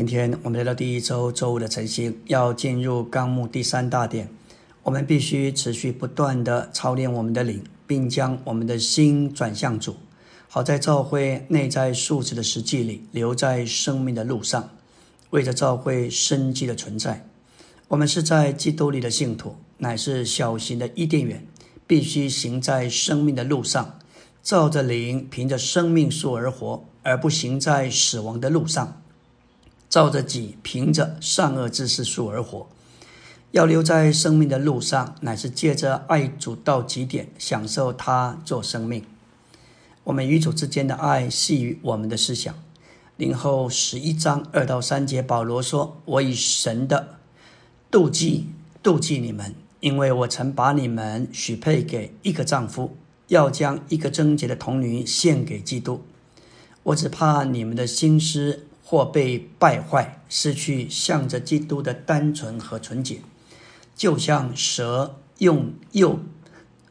今天我们来到第一周周五的晨星，要进入纲目第三大点。我们必须持续不断的操练我们的灵，并将我们的心转向主，好在召会内在素质的实际里，留在生命的路上，为着召会生机的存在。我们是在基督里的信徒，乃是小型的伊甸园，必须行在生命的路上，照着灵，凭着生命树而活，而不行在死亡的路上。照着己，凭着善恶之事数而活，要留在生命的路上，乃是借着爱主到极点，享受他做生命。我们与主之间的爱系于我们的思想。零后十一章二到三节，保罗说：“我以神的妒忌妒忌你们，因为我曾把你们许配给一个丈夫，要将一个贞洁的童女献给基督。我只怕你们的心思。”或被败坏，失去向着基督的单纯和纯洁，就像蛇用诱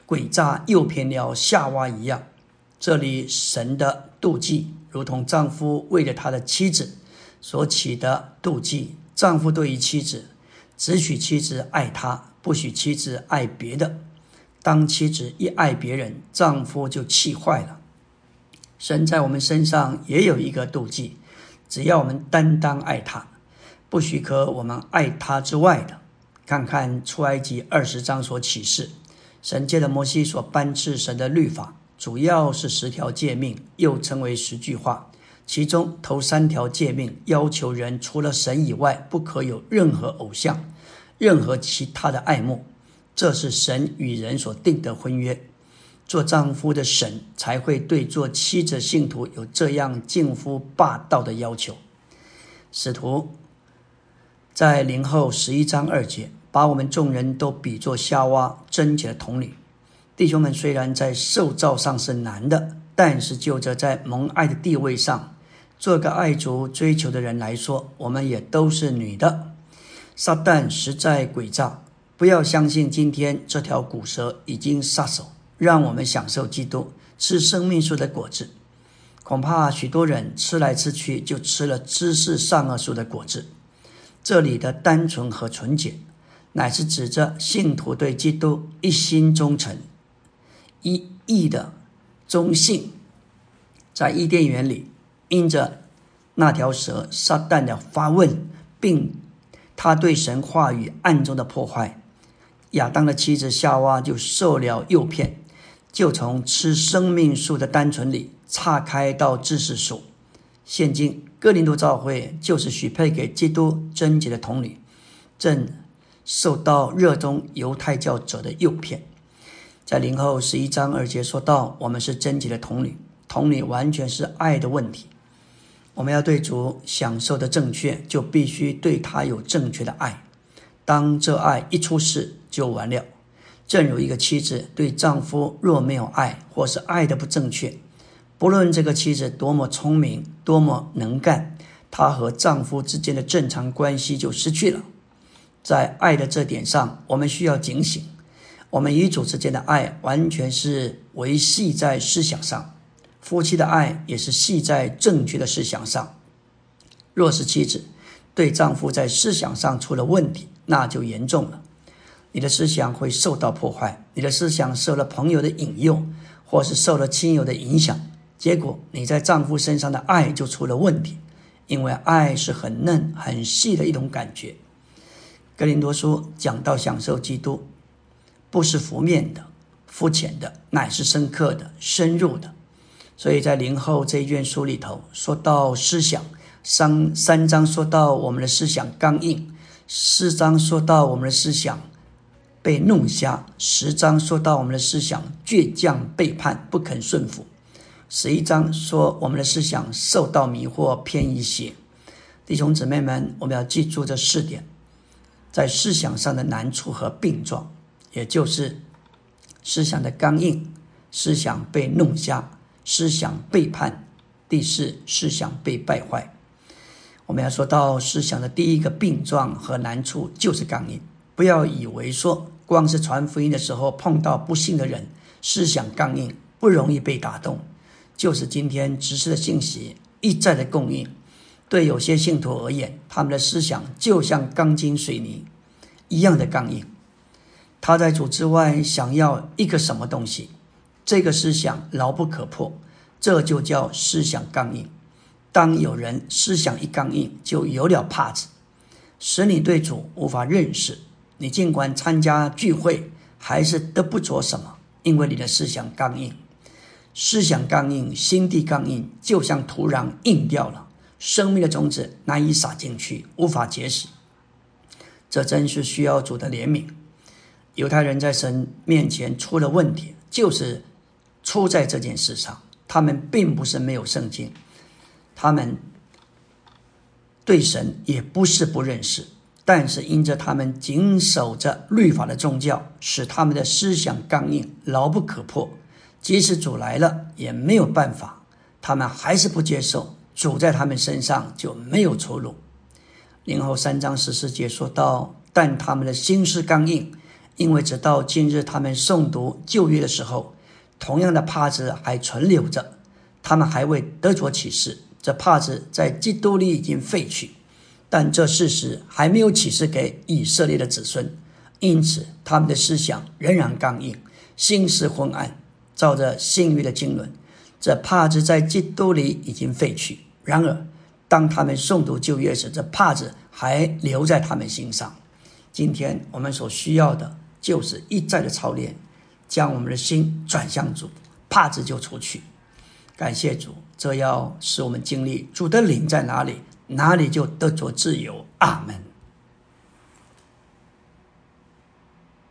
诡诈诱骗了夏娃一样。这里神的妒忌，如同丈夫为了他的妻子所起的妒忌。丈夫对于妻子，只许妻子爱他，不许妻子爱别的。当妻子一爱别人，丈夫就气坏了。神在我们身上也有一个妒忌。只要我们担当爱他，不许可我们爱他之外的。看看出埃及二十章所启示，神借的摩西所颁赐神的律法，主要是十条诫命，又称为十句话。其中头三条诫命要求人除了神以外，不可有任何偶像，任何其他的爱慕。这是神与人所定的婚约。做丈夫的神才会对做妻子的信徒有这样近乎霸道的要求。使徒在零后十一章二节，把我们众人都比作夏娃贞洁的童女。弟兄们，虽然在受造上是男的，但是就着在蒙爱的地位上，做个爱主追求的人来说，我们也都是女的。撒旦实在诡诈，不要相信今天这条古蛇已经撒手。让我们享受基督吃生命树的果子，恐怕许多人吃来吃去就吃了知识善恶树的果子。这里的单纯和纯洁，乃是指着信徒对基督一心忠诚、一意的忠信。在伊甸园里，因着那条蛇撒旦的发问，并他对神话语暗中的破坏，亚当的妻子夏娃就受了诱骗。就从吃生命树的单纯里岔开到知识树。现今哥林多教会就是许配给基督贞洁的童女，正受到热衷犹太教者的诱骗。在零后十一章二节说到，我们是贞洁的童女，童女完全是爱的问题。我们要对主享受的正确，就必须对他有正确的爱。当这爱一出事，就完了。正如一个妻子对丈夫若没有爱，或是爱的不正确，不论这个妻子多么聪明、多么能干，她和丈夫之间的正常关系就失去了。在爱的这点上，我们需要警醒。我们与主之间的爱完全是维系在思想上，夫妻的爱也是系在正确的思想上。若是妻子对丈夫在思想上出了问题，那就严重了。你的思想会受到破坏，你的思想受了朋友的引诱，或是受了亲友的影响，结果你在丈夫身上的爱就出了问题。因为爱是很嫩、很细的一种感觉。格林多书讲到享受基督，不是浮面的、肤浅的，乃是深刻的、深入的。所以在灵后这一卷书里头，说到思想，三三章说到我们的思想刚硬，四章说到我们的思想。被弄瞎。十章说到我们的思想倔强背叛，不肯顺服；十一章说我们的思想受到迷惑偏移些。弟兄姊妹们，我们要记住这四点，在思想上的难处和病状，也就是思想的刚硬、思想被弄瞎、思想背叛。第四，思想被败坏。我们要说到思想的第一个病状和难处，就是刚硬。不要以为说光是传福音的时候碰到不幸的人，思想刚硬，不容易被打动。就是今天执事的信息一再的供应，对有些信徒而言，他们的思想就像钢筋水泥一样的刚硬。他在主之外想要一个什么东西，这个思想牢不可破，这就叫思想刚硬。当有人思想一刚硬，就有了帕子，使你对主无法认识。你尽管参加聚会，还是得不着什么，因为你的思想刚硬。思想刚硬，心地刚硬，就像土壤硬掉了，生命的种子难以撒进去，无法结实。这真是需要主的怜悯。犹太人在神面前出了问题，就是出在这件事上。他们并不是没有圣经，他们对神也不是不认识，但是因着他们谨守着律法的宗教，使他们的思想刚硬，牢不可破。即使主来了，也没有办法，他们还是不接受。主在他们身上就没有出路。零后三章十四节说到：“但他们的心思刚硬。”因为直到今日，他们诵读旧约的时候，同样的帕子还存留着，他们还未得着启示。这帕子在基督里已经废去，但这事实还没有启示给以色列的子孙，因此他们的思想仍然刚硬，心思昏暗。照着性欲的经纶，这帕子在基督里已经废去。然而，当他们诵读旧约时，这帕子还留在他们心上。今天我们所需要的。就是一再的操练，将我们的心转向主，帕子就出去。感谢主，这要使我们经历主的灵在哪里，哪里就得着自由。阿门。